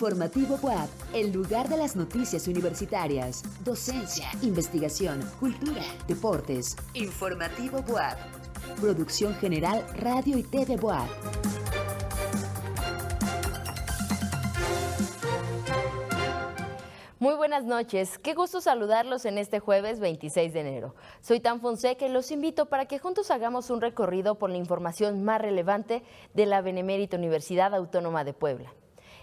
Informativo WAP, el lugar de las noticias universitarias, docencia, investigación, cultura, deportes. Informativo WAP. Producción General Radio y TV WAP. Muy buenas noches, qué gusto saludarlos en este jueves 26 de enero. Soy Tan Fonseca y los invito para que juntos hagamos un recorrido por la información más relevante de la Benemérita Universidad Autónoma de Puebla.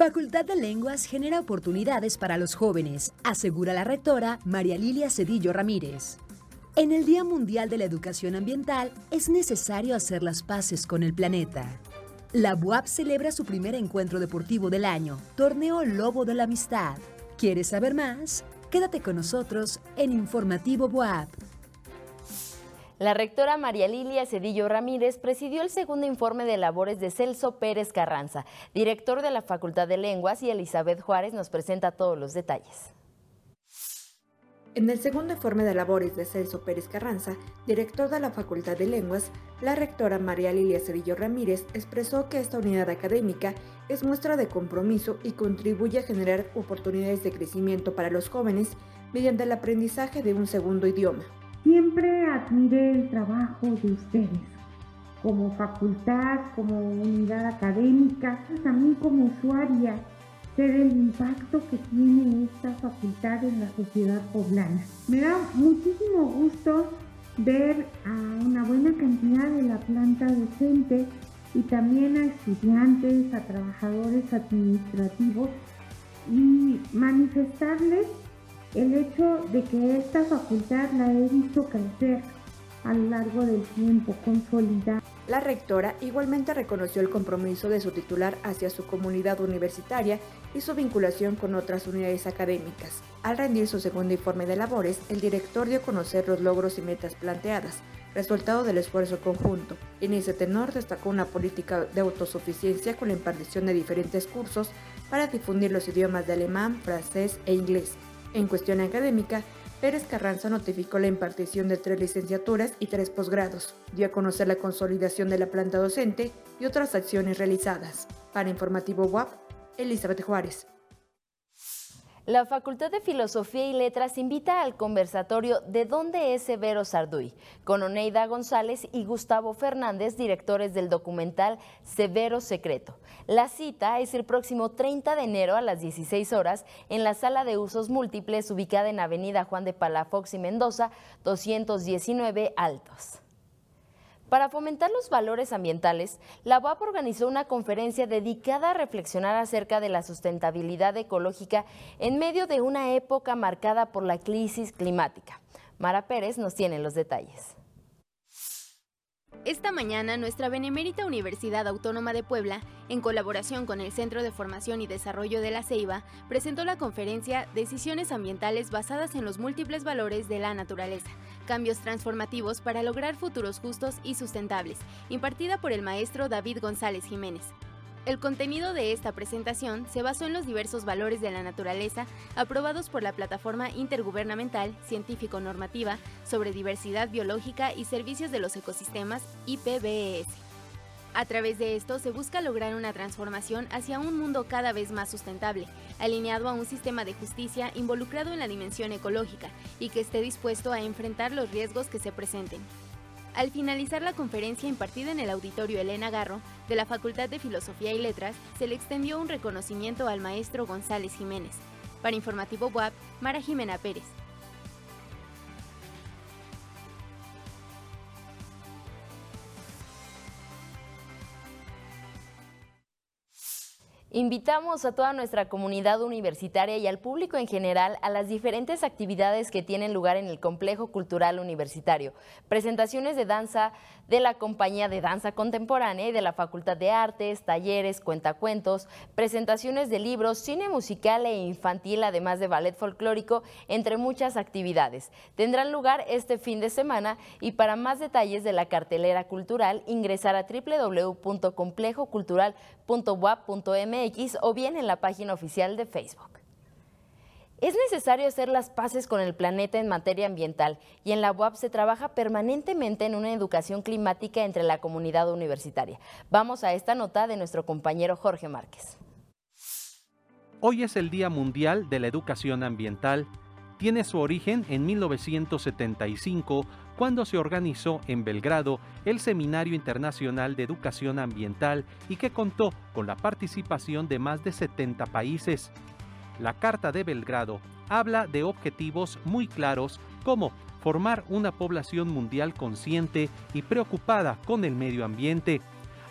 Facultad de Lenguas genera oportunidades para los jóvenes, asegura la rectora María Lilia Cedillo Ramírez. En el Día Mundial de la Educación Ambiental es necesario hacer las paces con el planeta. La BUAP celebra su primer encuentro deportivo del año, Torneo Lobo de la Amistad. ¿Quieres saber más? Quédate con nosotros en Informativo BUAP. La rectora María Lilia Cedillo Ramírez presidió el segundo informe de labores de Celso Pérez Carranza, director de la Facultad de Lenguas, y Elizabeth Juárez nos presenta todos los detalles. En el segundo informe de labores de Celso Pérez Carranza, director de la Facultad de Lenguas, la rectora María Lilia Cedillo Ramírez expresó que esta unidad académica es muestra de compromiso y contribuye a generar oportunidades de crecimiento para los jóvenes mediante el aprendizaje de un segundo idioma. Siempre admiré el trabajo de ustedes, como facultad, como unidad académica, también como usuaria, ser el impacto que tiene esta facultad en la sociedad poblana. Me da muchísimo gusto ver a una buena cantidad de la planta docente y también a estudiantes, a trabajadores administrativos y manifestarles el hecho de que esta facultad la he visto crecer a lo largo del tiempo, consolidar. La rectora igualmente reconoció el compromiso de su titular hacia su comunidad universitaria y su vinculación con otras unidades académicas. Al rendir su segundo informe de labores, el director dio a conocer los logros y metas planteadas, resultado del esfuerzo conjunto. En ese tenor destacó una política de autosuficiencia con la impartición de diferentes cursos para difundir los idiomas de alemán, francés e inglés en cuestión académica, Pérez Carranza notificó la impartición de tres licenciaturas y tres posgrados, dio a conocer la consolidación de la planta docente y otras acciones realizadas. Para Informativo WAP, Elizabeth Juárez. La Facultad de Filosofía y Letras invita al conversatorio ¿De dónde es Severo Sarduy? con Oneida González y Gustavo Fernández, directores del documental Severo Secreto. La cita es el próximo 30 de enero a las 16 horas en la sala de usos múltiples ubicada en Avenida Juan de Palafox y Mendoza, 219 Altos. Para fomentar los valores ambientales, la UAP organizó una conferencia dedicada a reflexionar acerca de la sustentabilidad ecológica en medio de una época marcada por la crisis climática. Mara Pérez nos tiene los detalles. Esta mañana, nuestra Benemérita Universidad Autónoma de Puebla, en colaboración con el Centro de Formación y Desarrollo de la Ceiba, presentó la conferencia Decisiones ambientales basadas en los múltiples valores de la naturaleza, cambios transformativos para lograr futuros justos y sustentables, impartida por el maestro David González Jiménez. El contenido de esta presentación se basó en los diversos valores de la naturaleza aprobados por la Plataforma Intergubernamental Científico-Normativa sobre Diversidad Biológica y Servicios de los Ecosistemas, IPBES. A través de esto se busca lograr una transformación hacia un mundo cada vez más sustentable, alineado a un sistema de justicia involucrado en la dimensión ecológica y que esté dispuesto a enfrentar los riesgos que se presenten. Al finalizar la conferencia impartida en el auditorio Elena Garro de la Facultad de Filosofía y Letras, se le extendió un reconocimiento al maestro González Jiménez. Para Informativo WAP, Mara Jimena Pérez. Invitamos a toda nuestra comunidad universitaria y al público en general a las diferentes actividades que tienen lugar en el Complejo Cultural Universitario. Presentaciones de danza de la Compañía de Danza Contemporánea y de la Facultad de Artes, talleres, cuentacuentos, presentaciones de libros, cine musical e infantil, además de ballet folclórico, entre muchas actividades. Tendrán lugar este fin de semana y para más detalles de la cartelera cultural ingresar a www.complejocultural.wap.mx o bien en la página oficial de Facebook. Es necesario hacer las paces con el planeta en materia ambiental y en la UAP se trabaja permanentemente en una educación climática entre la comunidad universitaria. Vamos a esta nota de nuestro compañero Jorge Márquez. Hoy es el Día Mundial de la Educación Ambiental. Tiene su origen en 1975 cuando se organizó en Belgrado el Seminario Internacional de Educación Ambiental y que contó con la participación de más de 70 países. La Carta de Belgrado habla de objetivos muy claros como formar una población mundial consciente y preocupada con el medio ambiente,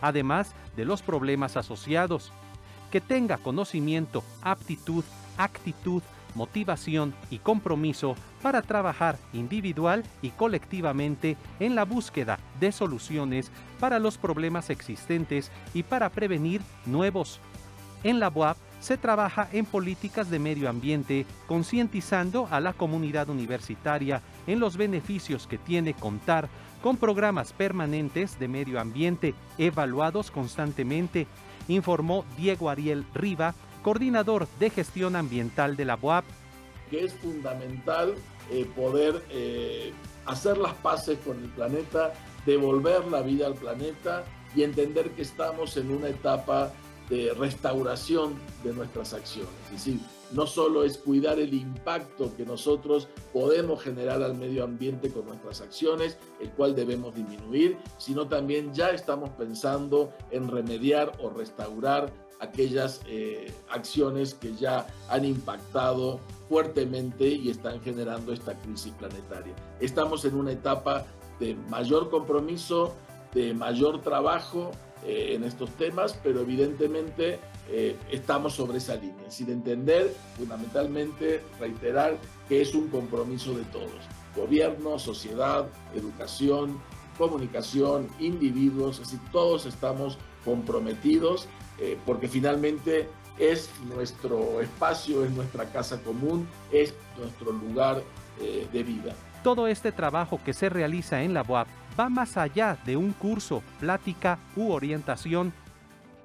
además de los problemas asociados, que tenga conocimiento, aptitud, actitud, motivación y compromiso para trabajar individual y colectivamente en la búsqueda de soluciones para los problemas existentes y para prevenir nuevos. En la UAP se trabaja en políticas de medio ambiente, concientizando a la comunidad universitaria en los beneficios que tiene contar con programas permanentes de medio ambiente evaluados constantemente, informó Diego Ariel Riva, coordinador de gestión ambiental de la UAP. Que es fundamental eh, poder eh, hacer las paces con el planeta, devolver la vida al planeta y entender que estamos en una etapa de restauración de nuestras acciones. Es decir, no solo es cuidar el impacto que nosotros podemos generar al medio ambiente con nuestras acciones, el cual debemos disminuir, sino también ya estamos pensando en remediar o restaurar aquellas eh, acciones que ya han impactado fuertemente y están generando esta crisis planetaria. Estamos en una etapa de mayor compromiso, de mayor trabajo eh, en estos temas, pero evidentemente eh, estamos sobre esa línea, sin entender fundamentalmente, reiterar que es un compromiso de todos, gobierno, sociedad, educación, comunicación, individuos, así todos estamos comprometidos eh, porque finalmente es nuestro espacio, es nuestra casa común, es nuestro lugar eh, de vida. Todo este trabajo que se realiza en la UAP va más allá de un curso, plática u orientación.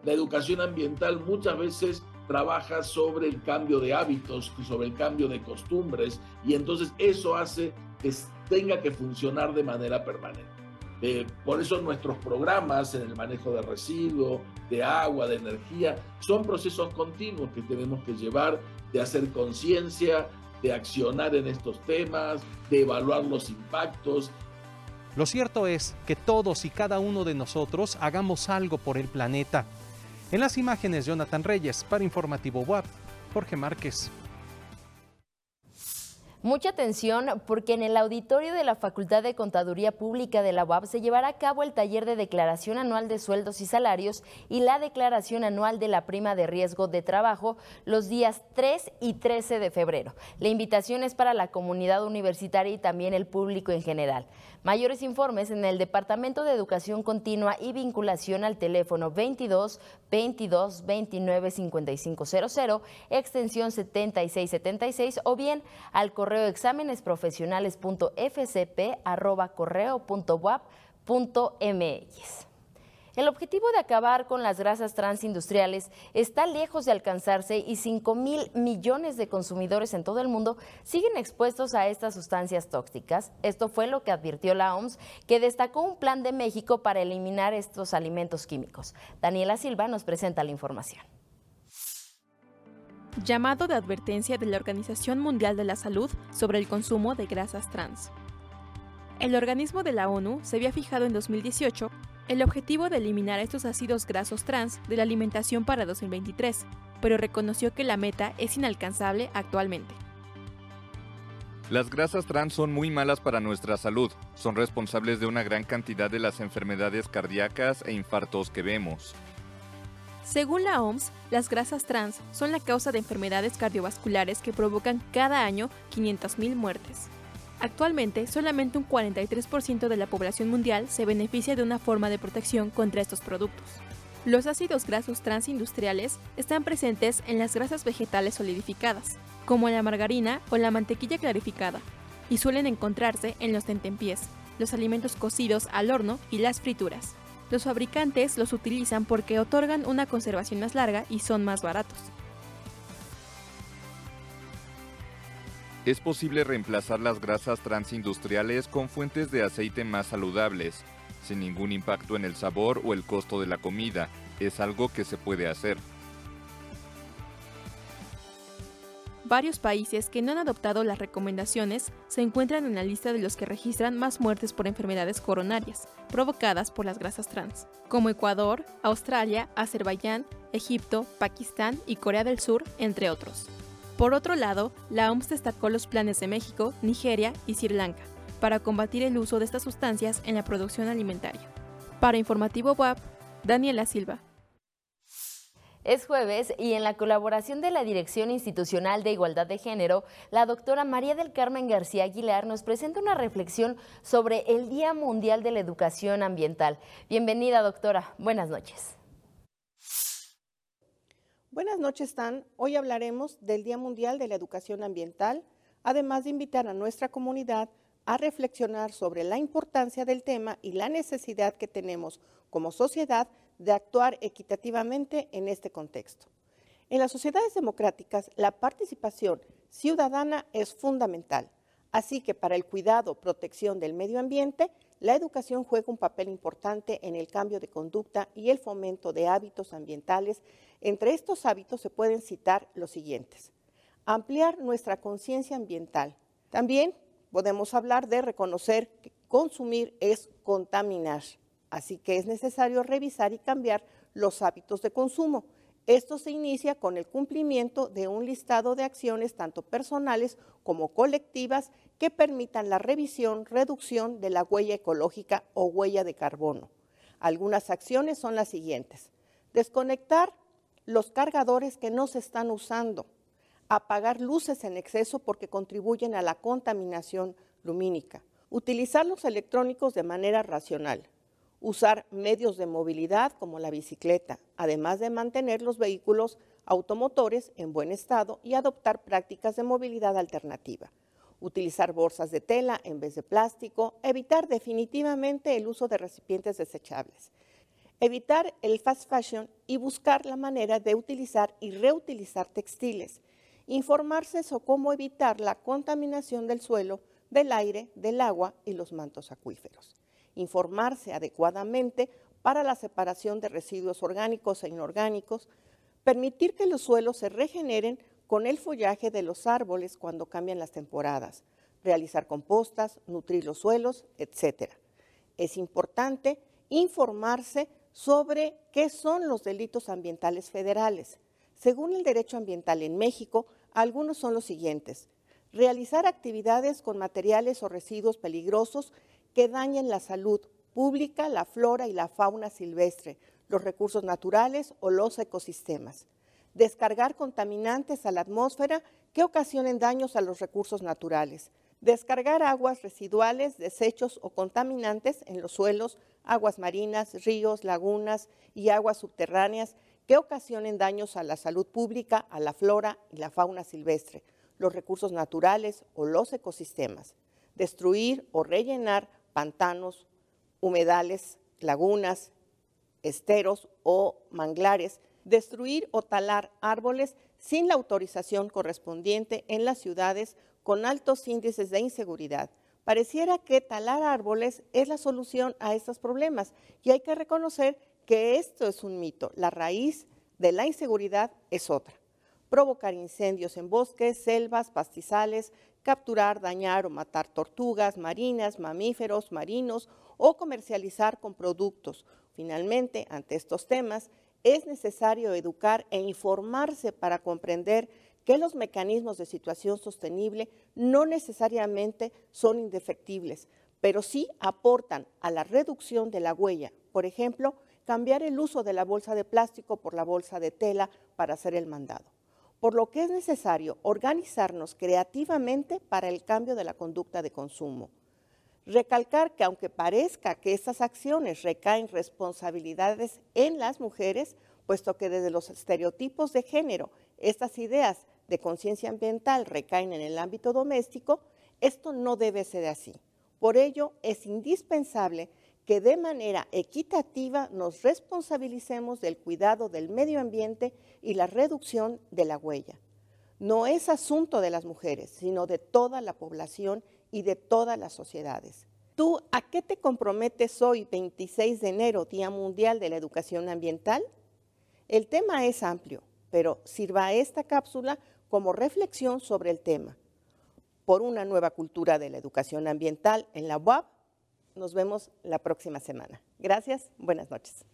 La educación ambiental muchas veces trabaja sobre el cambio de hábitos, sobre el cambio de costumbres, y entonces eso hace que tenga que funcionar de manera permanente. Eh, por eso nuestros programas en el manejo de residuos, de agua, de energía, son procesos continuos que tenemos que llevar, de hacer conciencia, de accionar en estos temas, de evaluar los impactos. Lo cierto es que todos y cada uno de nosotros hagamos algo por el planeta. En las imágenes, Jonathan Reyes, para Informativo WAP, Jorge Márquez. Mucha atención porque en el auditorio de la Facultad de Contaduría Pública de la UAP se llevará a cabo el taller de declaración anual de sueldos y salarios y la declaración anual de la prima de riesgo de trabajo los días 3 y 13 de febrero. La invitación es para la comunidad universitaria y también el público en general. Mayores informes en el Departamento de Educación Continua y Vinculación al teléfono 22 22 29 5500, extensión 7676 o bien al correo exámenesprofesionales.fcp@correo.wap.mx. El objetivo de acabar con las grasas transindustriales está lejos de alcanzarse y 5 mil millones de consumidores en todo el mundo siguen expuestos a estas sustancias tóxicas. Esto fue lo que advirtió la OMS, que destacó un plan de México para eliminar estos alimentos químicos. Daniela Silva nos presenta la información. Llamado de advertencia de la Organización Mundial de la Salud sobre el consumo de grasas trans. El organismo de la ONU se había fijado en 2018 el objetivo de eliminar estos ácidos grasos trans de la alimentación para 2023, pero reconoció que la meta es inalcanzable actualmente. Las grasas trans son muy malas para nuestra salud, son responsables de una gran cantidad de las enfermedades cardíacas e infartos que vemos. Según la OMS, las grasas trans son la causa de enfermedades cardiovasculares que provocan cada año 500.000 muertes. Actualmente, solamente un 43% de la población mundial se beneficia de una forma de protección contra estos productos. Los ácidos grasos transindustriales están presentes en las grasas vegetales solidificadas, como la margarina o la mantequilla clarificada, y suelen encontrarse en los tentempiés, los alimentos cocidos al horno y las frituras. Los fabricantes los utilizan porque otorgan una conservación más larga y son más baratos. Es posible reemplazar las grasas transindustriales con fuentes de aceite más saludables, sin ningún impacto en el sabor o el costo de la comida. Es algo que se puede hacer. Varios países que no han adoptado las recomendaciones se encuentran en la lista de los que registran más muertes por enfermedades coronarias provocadas por las grasas trans, como Ecuador, Australia, Azerbaiyán, Egipto, Pakistán y Corea del Sur, entre otros. Por otro lado, la OMS destacó los planes de México, Nigeria y Sri Lanka para combatir el uso de estas sustancias en la producción alimentaria. Para Informativo WAP, Daniela Silva. Es jueves y en la colaboración de la Dirección Institucional de Igualdad de Género, la doctora María del Carmen García Aguilar nos presenta una reflexión sobre el Día Mundial de la Educación Ambiental. Bienvenida, doctora. Buenas noches. Buenas noches, Stan. Hoy hablaremos del Día Mundial de la Educación Ambiental, además de invitar a nuestra comunidad a reflexionar sobre la importancia del tema y la necesidad que tenemos como sociedad de actuar equitativamente en este contexto. En las sociedades democráticas, la participación ciudadana es fundamental, así que para el cuidado, protección del medio ambiente, la educación juega un papel importante en el cambio de conducta y el fomento de hábitos ambientales. Entre estos hábitos se pueden citar los siguientes. Ampliar nuestra conciencia ambiental. También podemos hablar de reconocer que consumir es contaminar. Así que es necesario revisar y cambiar los hábitos de consumo. Esto se inicia con el cumplimiento de un listado de acciones tanto personales como colectivas que permitan la revisión, reducción de la huella ecológica o huella de carbono. Algunas acciones son las siguientes. Desconectar los cargadores que no se están usando. Apagar luces en exceso porque contribuyen a la contaminación lumínica. Utilizar los electrónicos de manera racional usar medios de movilidad como la bicicleta, además de mantener los vehículos automotores en buen estado y adoptar prácticas de movilidad alternativa. Utilizar bolsas de tela en vez de plástico, evitar definitivamente el uso de recipientes desechables. Evitar el fast fashion y buscar la manera de utilizar y reutilizar textiles. Informarse sobre cómo evitar la contaminación del suelo, del aire, del agua y los mantos acuíferos informarse adecuadamente para la separación de residuos orgánicos e inorgánicos, permitir que los suelos se regeneren con el follaje de los árboles cuando cambian las temporadas, realizar compostas, nutrir los suelos, etc. Es importante informarse sobre qué son los delitos ambientales federales. Según el derecho ambiental en México, algunos son los siguientes. Realizar actividades con materiales o residuos peligrosos que dañen la salud pública, la flora y la fauna silvestre, los recursos naturales o los ecosistemas. Descargar contaminantes a la atmósfera que ocasionen daños a los recursos naturales. Descargar aguas residuales, desechos o contaminantes en los suelos, aguas marinas, ríos, lagunas y aguas subterráneas que ocasionen daños a la salud pública, a la flora y la fauna silvestre, los recursos naturales o los ecosistemas. Destruir o rellenar pantanos, humedales, lagunas, esteros o manglares, destruir o talar árboles sin la autorización correspondiente en las ciudades con altos índices de inseguridad. Pareciera que talar árboles es la solución a estos problemas y hay que reconocer que esto es un mito. La raíz de la inseguridad es otra. Provocar incendios en bosques, selvas, pastizales, capturar, dañar o matar tortugas marinas, mamíferos marinos o comercializar con productos. Finalmente, ante estos temas, es necesario educar e informarse para comprender que los mecanismos de situación sostenible no necesariamente son indefectibles, pero sí aportan a la reducción de la huella, por ejemplo, cambiar el uso de la bolsa de plástico por la bolsa de tela para hacer el mandado. Por lo que es necesario organizarnos creativamente para el cambio de la conducta de consumo. Recalcar que aunque parezca que estas acciones recaen responsabilidades en las mujeres, puesto que desde los estereotipos de género estas ideas de conciencia ambiental recaen en el ámbito doméstico, esto no debe ser así. Por ello, es indispensable que de manera equitativa nos responsabilicemos del cuidado del medio ambiente y la reducción de la huella. No es asunto de las mujeres, sino de toda la población y de todas las sociedades. ¿Tú a qué te comprometes hoy, 26 de enero, Día Mundial de la Educación Ambiental? El tema es amplio, pero sirva esta cápsula como reflexión sobre el tema. Por una nueva cultura de la educación ambiental en la UAP nos vemos la próxima semana. Gracias, buenas noches.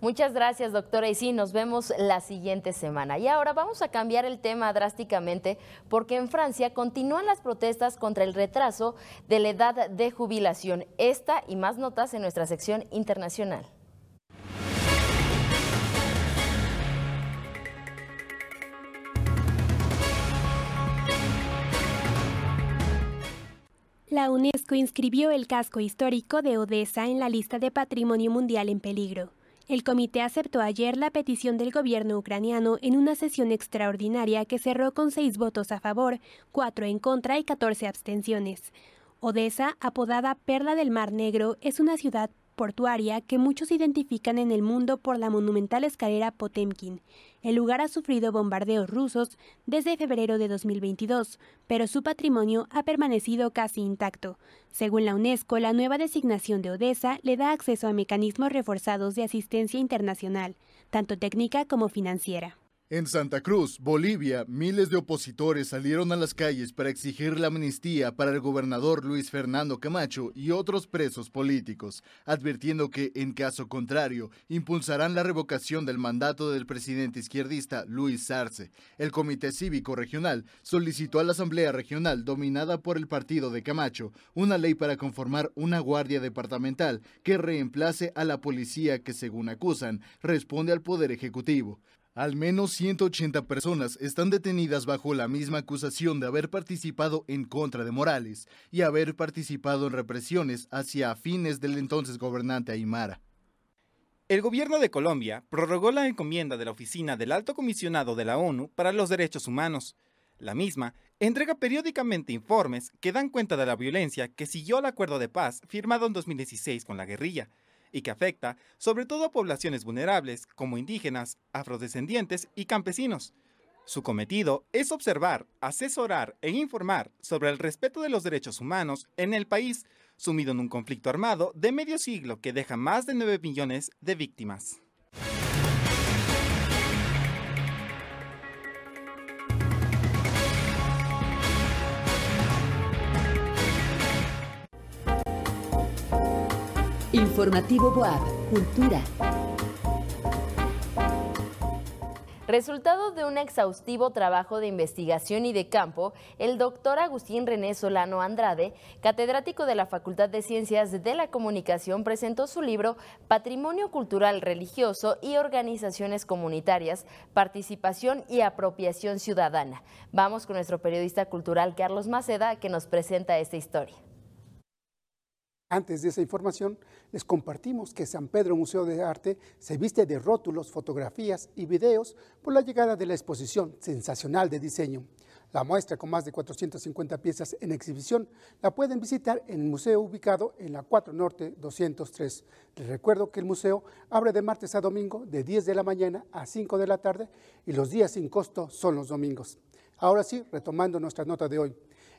Muchas gracias, doctora. Y sí, nos vemos la siguiente semana. Y ahora vamos a cambiar el tema drásticamente porque en Francia continúan las protestas contra el retraso de la edad de jubilación. Esta y más notas en nuestra sección internacional. La UNESCO inscribió el casco histórico de Odessa en la lista de Patrimonio Mundial en peligro. El comité aceptó ayer la petición del gobierno ucraniano en una sesión extraordinaria que cerró con seis votos a favor, cuatro en contra y catorce abstenciones. Odessa, apodada Perla del Mar Negro, es una ciudad portuaria que muchos identifican en el mundo por la monumental escalera Potemkin. El lugar ha sufrido bombardeos rusos desde febrero de 2022, pero su patrimonio ha permanecido casi intacto. Según la UNESCO, la nueva designación de Odessa le da acceso a mecanismos reforzados de asistencia internacional, tanto técnica como financiera. En Santa Cruz, Bolivia, miles de opositores salieron a las calles para exigir la amnistía para el gobernador Luis Fernando Camacho y otros presos políticos, advirtiendo que, en caso contrario, impulsarán la revocación del mandato del presidente izquierdista Luis Sarce. El Comité Cívico Regional solicitó a la Asamblea Regional, dominada por el partido de Camacho, una ley para conformar una guardia departamental que reemplace a la policía que, según acusan, responde al Poder Ejecutivo. Al menos 180 personas están detenidas bajo la misma acusación de haber participado en contra de Morales y haber participado en represiones hacia fines del entonces gobernante Aymara. El gobierno de Colombia prorrogó la encomienda de la Oficina del Alto Comisionado de la ONU para los Derechos Humanos. La misma entrega periódicamente informes que dan cuenta de la violencia que siguió al acuerdo de paz firmado en 2016 con la guerrilla y que afecta sobre todo a poblaciones vulnerables como indígenas, afrodescendientes y campesinos. Su cometido es observar, asesorar e informar sobre el respeto de los derechos humanos en el país, sumido en un conflicto armado de medio siglo que deja más de 9 millones de víctimas. Informativo Boab, Cultura. Resultado de un exhaustivo trabajo de investigación y de campo, el doctor Agustín René Solano Andrade, catedrático de la Facultad de Ciencias de la Comunicación, presentó su libro Patrimonio Cultural Religioso y Organizaciones Comunitarias, Participación y Apropiación Ciudadana. Vamos con nuestro periodista cultural Carlos Maceda, que nos presenta esta historia. Antes de esa información, les compartimos que San Pedro Museo de Arte se viste de rótulos, fotografías y videos por la llegada de la exposición sensacional de diseño. La muestra, con más de 450 piezas en exhibición, la pueden visitar en el museo ubicado en la 4 Norte 203. Les recuerdo que el museo abre de martes a domingo de 10 de la mañana a 5 de la tarde y los días sin costo son los domingos. Ahora sí, retomando nuestra nota de hoy.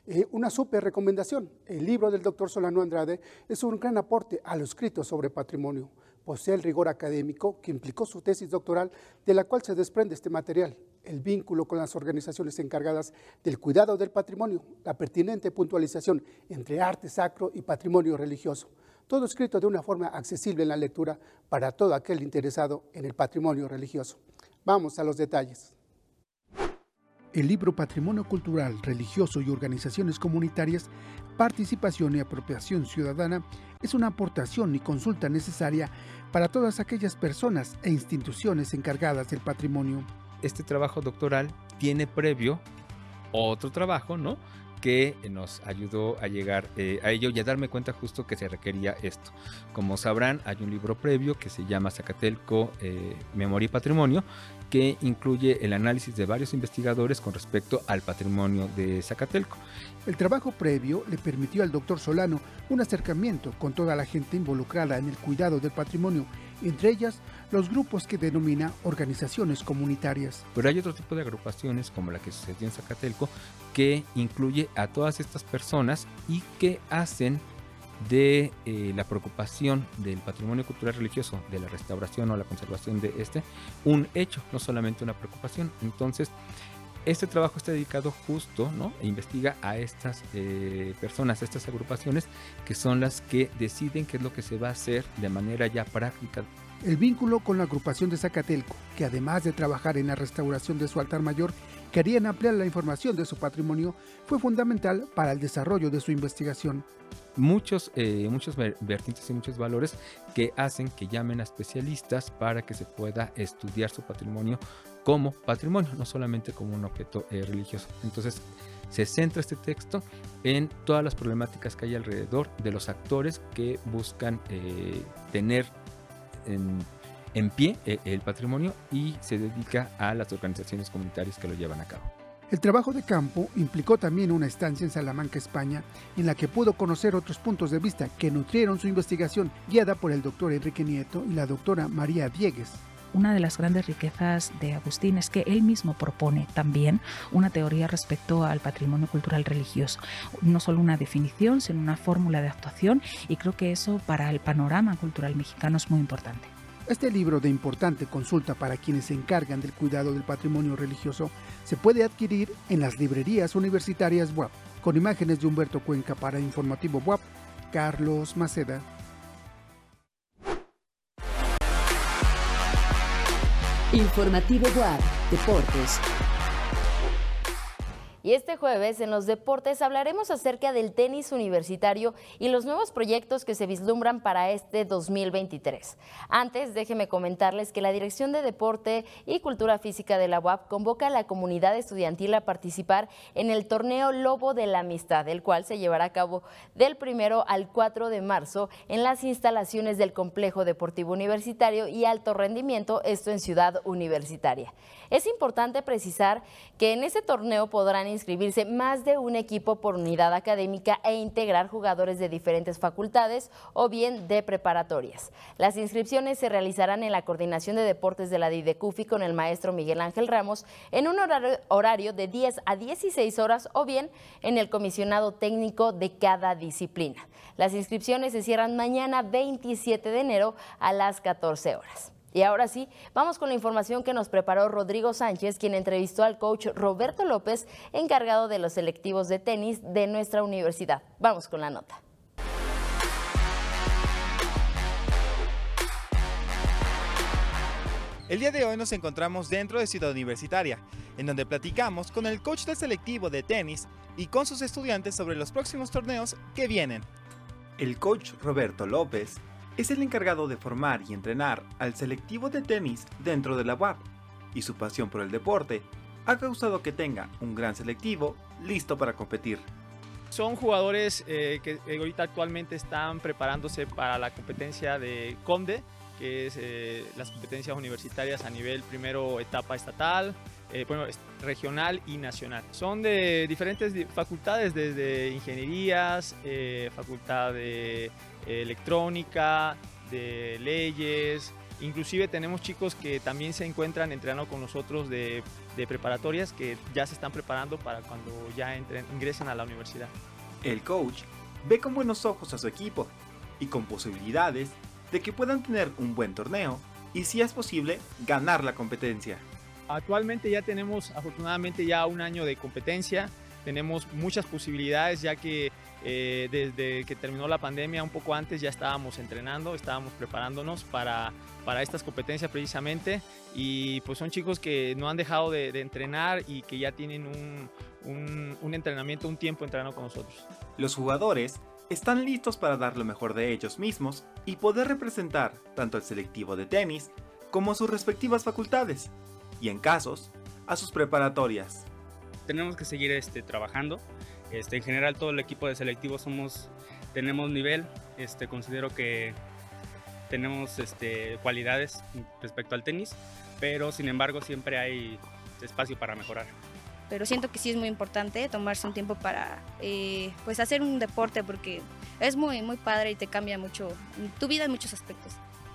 Eh, una súper recomendación. El libro del doctor Solano Andrade es un gran aporte a lo escrito sobre patrimonio. Posee el rigor académico que implicó su tesis doctoral, de la cual se desprende este material, el vínculo con las organizaciones encargadas del cuidado del patrimonio, la pertinente puntualización entre arte sacro y patrimonio religioso. Todo escrito de una forma accesible en la lectura para todo aquel interesado en el patrimonio religioso. Vamos a los detalles. El libro Patrimonio Cultural, Religioso y Organizaciones Comunitarias, Participación y Apropiación Ciudadana es una aportación y consulta necesaria para todas aquellas personas e instituciones encargadas del patrimonio. Este trabajo doctoral tiene previo otro trabajo, ¿no? Que nos ayudó a llegar eh, a ello y a darme cuenta justo que se requería esto. Como sabrán, hay un libro previo que se llama Zacatelco eh, Memoria y Patrimonio, que incluye el análisis de varios investigadores con respecto al patrimonio de Zacatelco. El trabajo previo le permitió al doctor Solano un acercamiento con toda la gente involucrada en el cuidado del patrimonio, entre ellas los grupos que denomina organizaciones comunitarias. Pero hay otro tipo de agrupaciones como la que sucedió en Zacatelco que incluye a todas estas personas y que hacen de eh, la preocupación del patrimonio cultural religioso, de la restauración o la conservación de este, un hecho, no solamente una preocupación. Entonces, este trabajo está dedicado justo, ¿no? E investiga a estas eh, personas, a estas agrupaciones, que son las que deciden qué es lo que se va a hacer de manera ya práctica. El vínculo con la agrupación de Zacatelco, que además de trabajar en la restauración de su altar mayor, querían ampliar la información de su patrimonio, fue fundamental para el desarrollo de su investigación muchos, eh, muchos vertientes y muchos valores que hacen que llamen a especialistas para que se pueda estudiar su patrimonio como patrimonio, no solamente como un objeto eh, religioso. Entonces, se centra este texto en todas las problemáticas que hay alrededor de los actores que buscan eh, tener en, en pie el patrimonio y se dedica a las organizaciones comunitarias que lo llevan a cabo. El trabajo de campo implicó también una estancia en Salamanca, España, en la que pudo conocer otros puntos de vista que nutrieron su investigación, guiada por el doctor Enrique Nieto y la doctora María Diegues. Una de las grandes riquezas de Agustín es que él mismo propone también una teoría respecto al patrimonio cultural religioso. No solo una definición, sino una fórmula de actuación y creo que eso para el panorama cultural mexicano es muy importante. Este libro de importante consulta para quienes se encargan del cuidado del patrimonio religioso se puede adquirir en las librerías universitarias WAP, con imágenes de Humberto Cuenca para Informativo WAP, Carlos Maceda. Informativo WAP, Deportes. Y este jueves en los deportes hablaremos acerca del tenis universitario y los nuevos proyectos que se vislumbran para este 2023. Antes, déjenme comentarles que la Dirección de Deporte y Cultura Física de la UAP convoca a la comunidad estudiantil a participar en el torneo Lobo de la Amistad, el cual se llevará a cabo del primero al 4 de marzo en las instalaciones del Complejo Deportivo Universitario y Alto Rendimiento, esto en Ciudad Universitaria. Es importante precisar que en ese torneo podrán inscribirse más de un equipo por unidad académica e integrar jugadores de diferentes facultades o bien de preparatorias. Las inscripciones se realizarán en la Coordinación de Deportes de la DIDECUFI con el maestro Miguel Ángel Ramos en un horario de 10 a 16 horas o bien en el comisionado técnico de cada disciplina. Las inscripciones se cierran mañana 27 de enero a las 14 horas. Y ahora sí, vamos con la información que nos preparó Rodrigo Sánchez, quien entrevistó al coach Roberto López, encargado de los selectivos de tenis de nuestra universidad. Vamos con la nota. El día de hoy nos encontramos dentro de Ciudad Universitaria, en donde platicamos con el coach del selectivo de tenis y con sus estudiantes sobre los próximos torneos que vienen. El coach Roberto López es el encargado de formar y entrenar al selectivo de tenis dentro de la UAP, y su pasión por el deporte ha causado que tenga un gran selectivo listo para competir. Son jugadores eh, que ahorita actualmente están preparándose para la competencia de CONDE, que es eh, las competencias universitarias a nivel primero etapa estatal, eh, bueno, regional y nacional. Son de diferentes facultades, desde ingenierías, facultad de electrónica, de leyes, inclusive tenemos chicos que también se encuentran entrenando con nosotros de, preparatorias que ya se están preparando para cuando ya entren, ingresen a la universidad. El coach ve con buenos ojos a su equipo y con posibilidades de que puedan tener un buen torneo y si es posible ganar la competencia. Actualmente ya tenemos afortunadamente ya un año de competencia, tenemos muchas posibilidades ya que eh, desde que terminó la pandemia, un poco antes ya estábamos entrenando, estábamos preparándonos para, para estas competencias precisamente y pues son chicos que no han dejado de, entrenar y que ya tienen un, un, un entrenamiento, un tiempo entrenando con nosotros. Los jugadores están listos para dar lo mejor de ellos mismos y poder representar tanto al selectivo de tenis como sus respectivas facultades y en casos a sus preparatorias. Tenemos que seguir este, trabajando. Este, en general todo el equipo de selectivo somos, tenemos nivel. Este, considero que tenemos este, cualidades respecto al tenis, pero sin embargo siempre hay espacio para mejorar. Pero siento que sí es muy importante tomarse un tiempo para eh, pues hacer un deporte porque es muy, muy padre y te cambia mucho tu vida en muchos aspectos.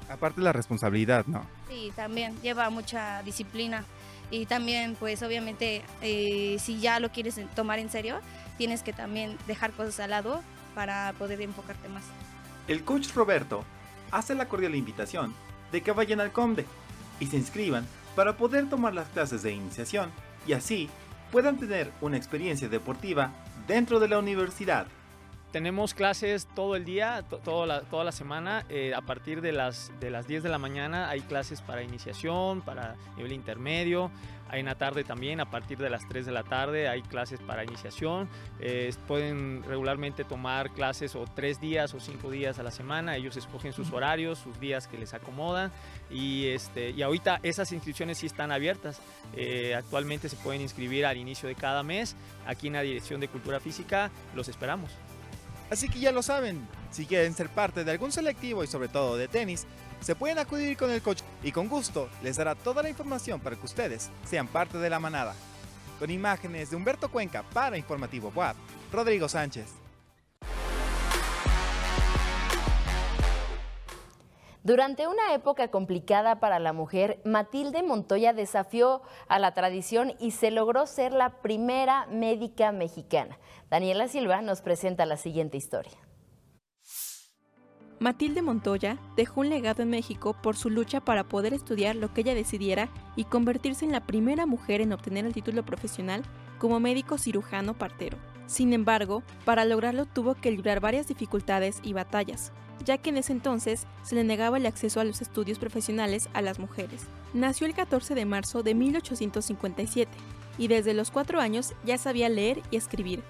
Aparte la responsabilidad, ¿no? Sí, también lleva mucha disciplina y también pues obviamente eh, si ya lo quieres tomar en serio, tienes que también dejar cosas al lado para poder enfocarte más. El coach Roberto hace la cordial invitación de que vayan al COMDE y se inscriban para poder tomar las clases de iniciación y así puedan tener una experiencia deportiva dentro de la universidad. Tenemos clases todo el día, toda, la, toda la semana. Eh, a partir de las, de las 10 de la mañana hay clases para iniciación, para nivel intermedio. Hay en la tarde también, a partir de las 3 de la tarde hay clases para iniciación. Eh, pueden regularmente tomar clases o 3 días o 5 días a la semana. Ellos escogen sus horarios, sus días que les acomodan. Y, este, y ahorita esas inscripciones sí están abiertas. Eh, actualmente se pueden inscribir al inicio de cada mes. Aquí en la Dirección de Cultura Física los esperamos. Así que ya lo saben, si quieren ser parte de algún selectivo y sobre todo de tenis, se pueden acudir con el coach y con gusto les dará toda la información para que ustedes sean parte de la manada. Con imágenes de Humberto Cuenca para Informativo WAP, Rodrigo Sánchez. Durante una época complicada para la mujer, Matilde Montoya desafió a la tradición y se logró ser la primera médica mexicana. Daniela Silva nos presenta la siguiente historia. Matilde Montoya dejó un legado en México por su lucha para poder estudiar lo que ella decidiera y convertirse en la primera mujer en obtener el título profesional como médico cirujano partero. Sin embargo, para lograrlo tuvo que librar varias dificultades y batallas, ya que en ese entonces se le negaba el acceso a los estudios profesionales a las mujeres. Nació el 14 de marzo de 1857 y desde los cuatro años ya sabía leer y escribir.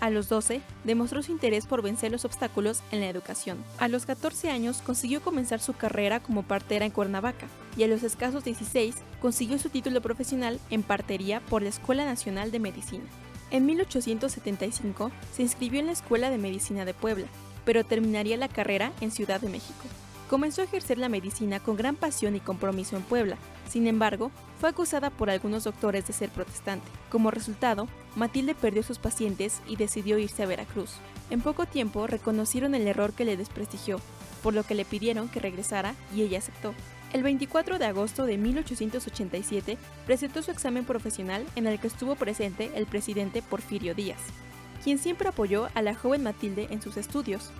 A los 12 demostró su interés por vencer los obstáculos en la educación. A los 14 años consiguió comenzar su carrera como partera en Cuernavaca y a los escasos 16 consiguió su título profesional en partería por la Escuela Nacional de Medicina. En 1875 se inscribió en la Escuela de Medicina de Puebla pero terminaría la carrera en Ciudad de México. Comenzó a ejercer la medicina con gran pasión y compromiso en Puebla. Sin embargo, fue acusada por algunos doctores de ser protestante. Como resultado, Matilde perdió sus pacientes y decidió irse a Veracruz. En poco tiempo reconocieron el error que le desprestigió, por lo que le pidieron que regresara y ella aceptó. El 24 de agosto de 1887 presentó su examen profesional en el que estuvo presente el presidente Porfirio Díaz quien siempre apoyó a la joven Matilde en sus estudios.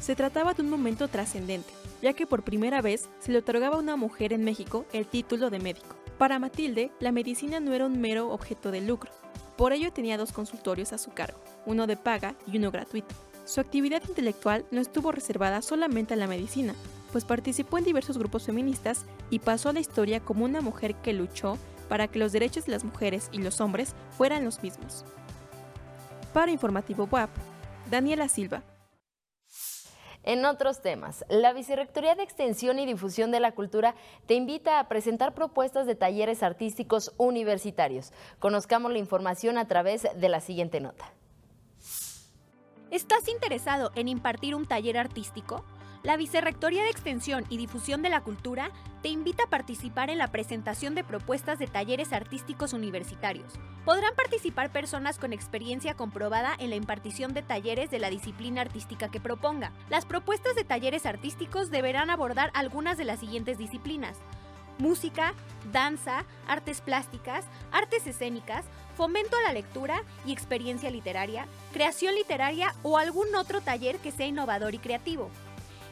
Se trataba de un momento trascendente, ya que por primera vez se le otorgaba a una mujer en México el título de médico. Para Matilde, la medicina no era un mero objeto de lucro, por ello tenía dos consultorios a su cargo, uno de paga y uno gratuito. Su actividad intelectual no estuvo reservada solamente a la medicina, pues participó en diversos grupos feministas y pasó a la historia como una mujer que luchó para que los derechos de las mujeres y los hombres fueran los mismos. Para Informativo WAP, Daniela Silva. En otros temas, la Vicerrectoría de Extensión y Difusión de la Cultura te invita a presentar propuestas de talleres artísticos universitarios. Conozcamos la información a través de la siguiente nota. ¿Estás interesado en impartir un taller artístico? La Vicerrectoría de Extensión y Difusión de la Cultura te invita a participar en la presentación de propuestas de talleres artísticos universitarios. Podrán participar personas con experiencia comprobada en la impartición de talleres de la disciplina artística que proponga. Las propuestas de talleres artísticos deberán abordar algunas de las siguientes disciplinas música, danza, artes plásticas, artes escénicas, fomento a la lectura y experiencia literaria, creación literaria o algún otro taller que sea innovador y creativo.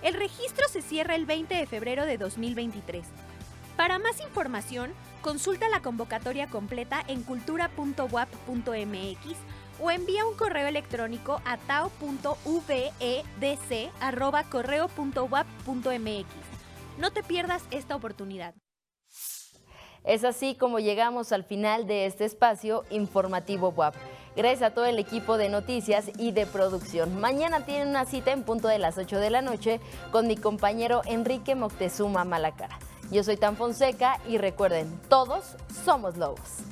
El registro se cierra el 20 de febrero de 2023. Para más información, consulta la convocatoria completa en cultura.wap.mx o envía un correo electrónico a tao.vedc@correo.wap.mx. No te pierdas esta oportunidad. Es así como llegamos al final de este espacio informativo WAP. Gracias a todo el equipo de noticias y de producción. Mañana tienen una cita en punto de las 8 de la noche con mi compañero Enrique Moctezuma Malacara. Yo soy Tan Fonseca y recuerden, todos somos lobos.